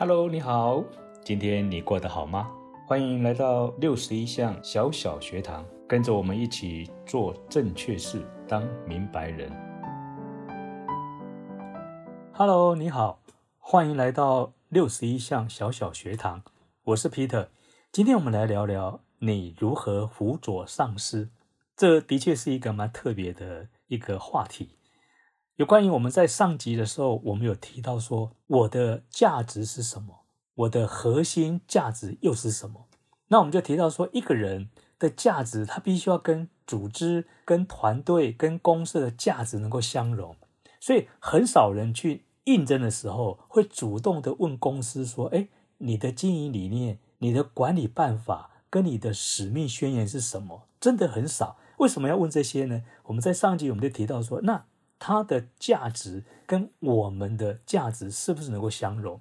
Hello，你好，今天你过得好吗？欢迎来到六十一项小小学堂，跟着我们一起做正确事，当明白人。Hello，你好，欢迎来到六十一项小小学堂，我是 Peter。今天我们来聊聊你如何辅佐上司，这的确是一个蛮特别的一个话题。有关于我们在上集的时候，我们有提到说，我的价值是什么？我的核心价值又是什么？那我们就提到说，一个人的价值，他必须要跟组织、跟团队、跟公司的价值能够相融。所以，很少人去应征的时候，会主动的问公司说：“哎，你的经营理念、你的管理办法跟你的使命宣言是什么？”真的很少。为什么要问这些呢？我们在上集我们就提到说，那。它的价值跟我们的价值是不是能够相融？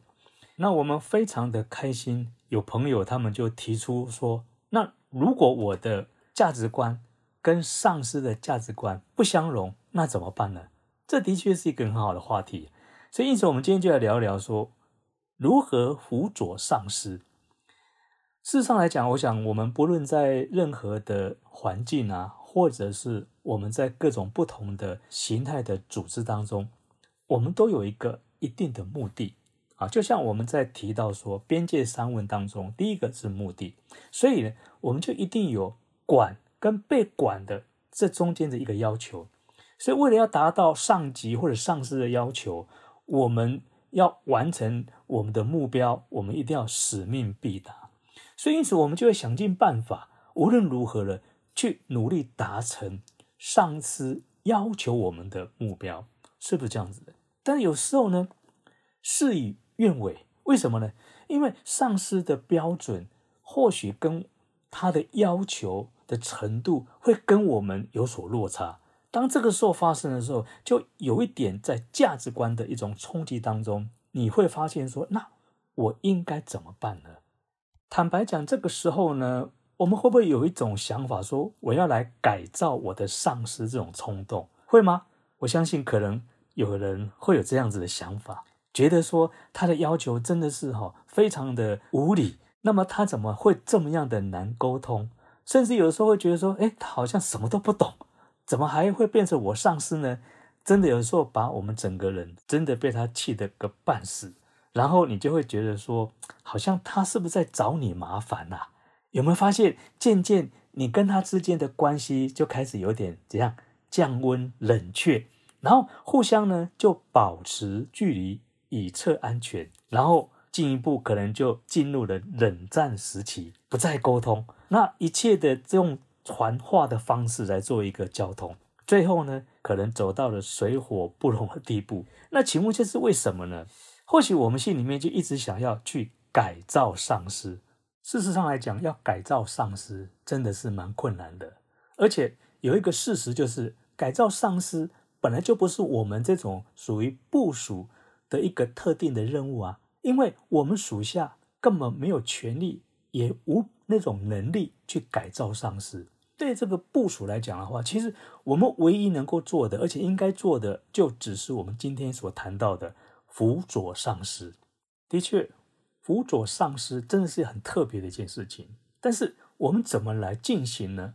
那我们非常的开心，有朋友他们就提出说：那如果我的价值观跟上司的价值观不相容，那怎么办呢？这的确是一个很好的话题。所以，因此我们今天就来聊一聊说，如何辅佐上司。事实上来讲，我想我们不论在任何的环境啊。或者是我们在各种不同的形态的组织当中，我们都有一个一定的目的啊。就像我们在提到说边界三问当中，第一个是目的，所以呢，我们就一定有管跟被管的这中间的一个要求。所以为了要达到上级或者上司的要求，我们要完成我们的目标，我们一定要使命必达。所以因此，我们就会想尽办法，无论如何了。去努力达成上司要求我们的目标，是不是这样子的？但有时候呢，事与愿违。为什么呢？因为上司的标准或许跟他的要求的程度会跟我们有所落差。当这个时候发生的时候，就有一点在价值观的一种冲击当中，你会发现说：那我应该怎么办呢？坦白讲，这个时候呢？我们会不会有一种想法，说我要来改造我的上司这种冲动，会吗？我相信可能有人会有这样子的想法，觉得说他的要求真的是哈非常的无理，那么他怎么会这么样的难沟通？甚至有时候会觉得说，哎，他好像什么都不懂，怎么还会变成我上司呢？真的有时候把我们整个人真的被他气得个半死，然后你就会觉得说，好像他是不是在找你麻烦呐？有没有发现，渐渐你跟他之间的关系就开始有点怎样降温冷却，然后互相呢就保持距离以测安全，然后进一步可能就进入了冷战时期，不再沟通，那一切的这种传话的方式来做一个交通，最后呢可能走到了水火不容的地步。那请问这是为什么呢？或许我们心里面就一直想要去改造上司。事实上来讲，要改造上司真的是蛮困难的。而且有一个事实就是，改造上司本来就不是我们这种属于部署的一个特定的任务啊，因为我们属下根本没有权利，也无那种能力去改造上司。对这个部署来讲的话，其实我们唯一能够做的，而且应该做的，就只是我们今天所谈到的辅佐上司。的确。辅佐上司真的是很特别的一件事情，但是我们怎么来进行呢？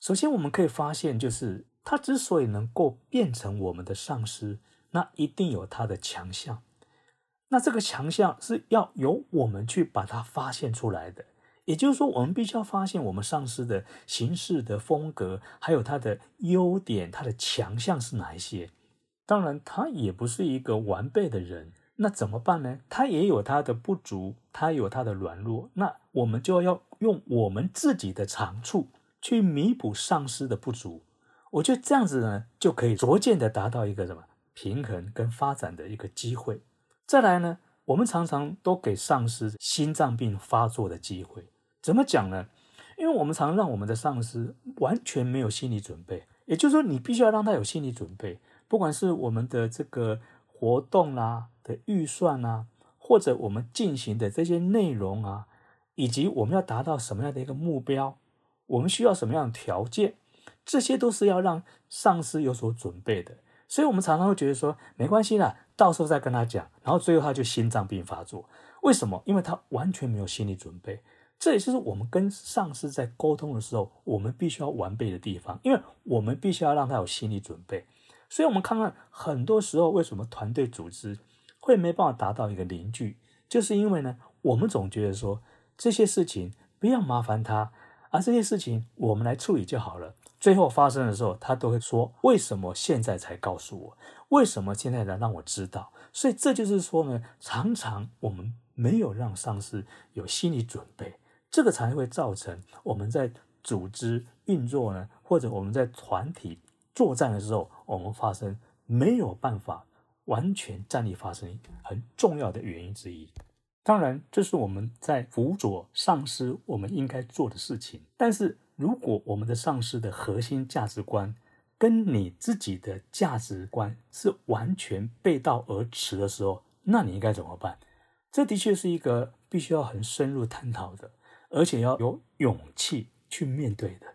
首先，我们可以发现，就是他之所以能够变成我们的上司，那一定有他的强项。那这个强项是要由我们去把它发现出来的。也就是说，我们必须要发现我们上司的行事的风格，还有他的优点、他的强项是哪一些。当然，他也不是一个完备的人。那怎么办呢？他也有他的不足，他有他的软弱，那我们就要用我们自己的长处去弥补上司的不足。我觉得这样子呢，就可以逐渐的达到一个什么平衡跟发展的一个机会。再来呢，我们常常都给上司心脏病发作的机会。怎么讲呢？因为我们常让我们的上司完全没有心理准备，也就是说，你必须要让他有心理准备，不管是我们的这个活动啦。的预算啊，或者我们进行的这些内容啊，以及我们要达到什么样的一个目标，我们需要什么样的条件，这些都是要让上司有所准备的。所以，我们常常会觉得说，没关系啦，到时候再跟他讲，然后最后他就心脏病发作。为什么？因为他完全没有心理准备。这也就是我们跟上司在沟通的时候，我们必须要完备的地方，因为我们必须要让他有心理准备。所以，我们看看很多时候为什么团队组织会没办法达到一个凝聚，就是因为呢，我们总觉得说这些事情不要麻烦他，而这些事情我们来处理就好了。最后发生的时候，他都会说：“为什么现在才告诉我？为什么现在才让我知道？”所以这就是说呢，常常我们没有让上司有心理准备，这个才会造成我们在组织运作呢，或者我们在团体作战的时候，我们发生没有办法完全站立发生很重要的原因之一。当然，这是我们在辅佐上司我们应该做的事情，但是。如果我们的上司的核心价值观跟你自己的价值观是完全背道而驰的时候，那你应该怎么办？这的确是一个必须要很深入探讨的，而且要有勇气去面对的。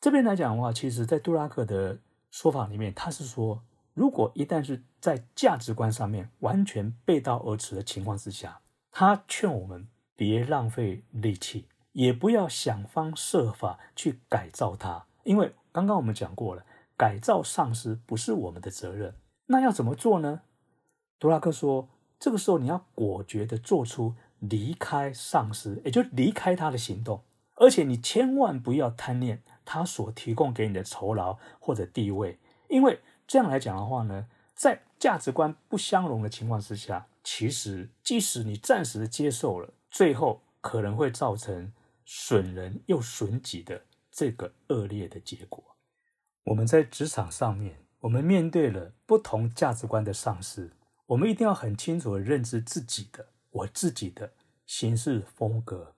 这边来讲的话，其实，在杜拉克的说法里面，他是说，如果一旦是在价值观上面完全背道而驰的情况之下，他劝我们别浪费力气。也不要想方设法去改造它，因为刚刚我们讲过了，改造上司不是我们的责任。那要怎么做呢？杜拉克说，这个时候你要果决的做出离开上司，也就离开他的行动，而且你千万不要贪恋他所提供给你的酬劳或者地位，因为这样来讲的话呢，在价值观不相容的情况之下，其实即使你暂时接受了，最后可能会造成。损人又损己的这个恶劣的结果，我们在职场上面，我们面对了不同价值观的上司，我们一定要很清楚的认知自己的我自己的行事风格。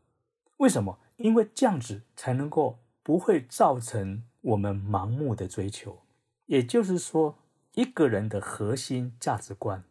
为什么？因为这样子才能够不会造成我们盲目的追求。也就是说，一个人的核心价值观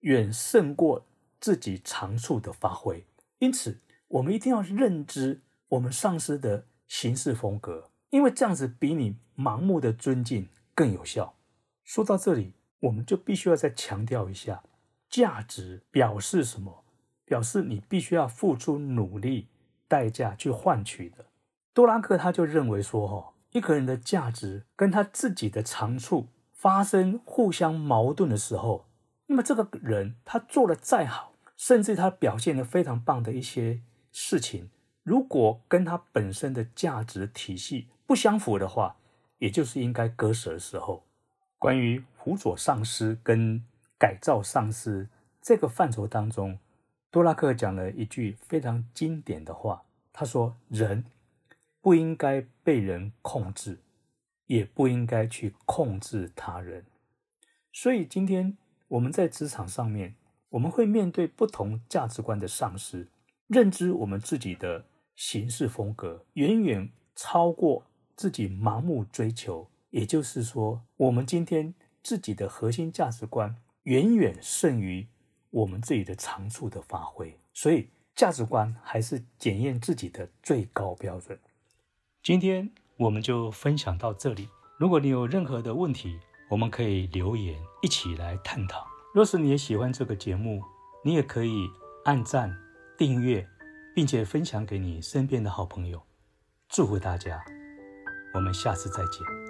远胜过自己长处的发挥。因此。我们一定要认知我们上司的行事风格，因为这样子比你盲目的尊敬更有效。说到这里，我们就必须要再强调一下，价值表示什么？表示你必须要付出努力、代价去换取的。多拉克他就认为说，哈，一个人的价值跟他自己的长处发生互相矛盾的时候，那么这个人他做的再好，甚至他表现的非常棒的一些。事情如果跟他本身的价值体系不相符的话，也就是应该割舍的时候。关于辅佐上司跟改造上司这个范畴当中，多拉克讲了一句非常经典的话，他说：“人不应该被人控制，也不应该去控制他人。”所以今天我们在职场上面，我们会面对不同价值观的上司。认知我们自己的行事风格远远超过自己盲目追求，也就是说，我们今天自己的核心价值观远远胜于我们自己的长处的发挥。所以，价值观还是检验自己的最高标准。今天我们就分享到这里。如果你有任何的问题，我们可以留言一起来探讨。若是你也喜欢这个节目，你也可以按赞。订阅，并且分享给你身边的好朋友，祝福大家，我们下次再见。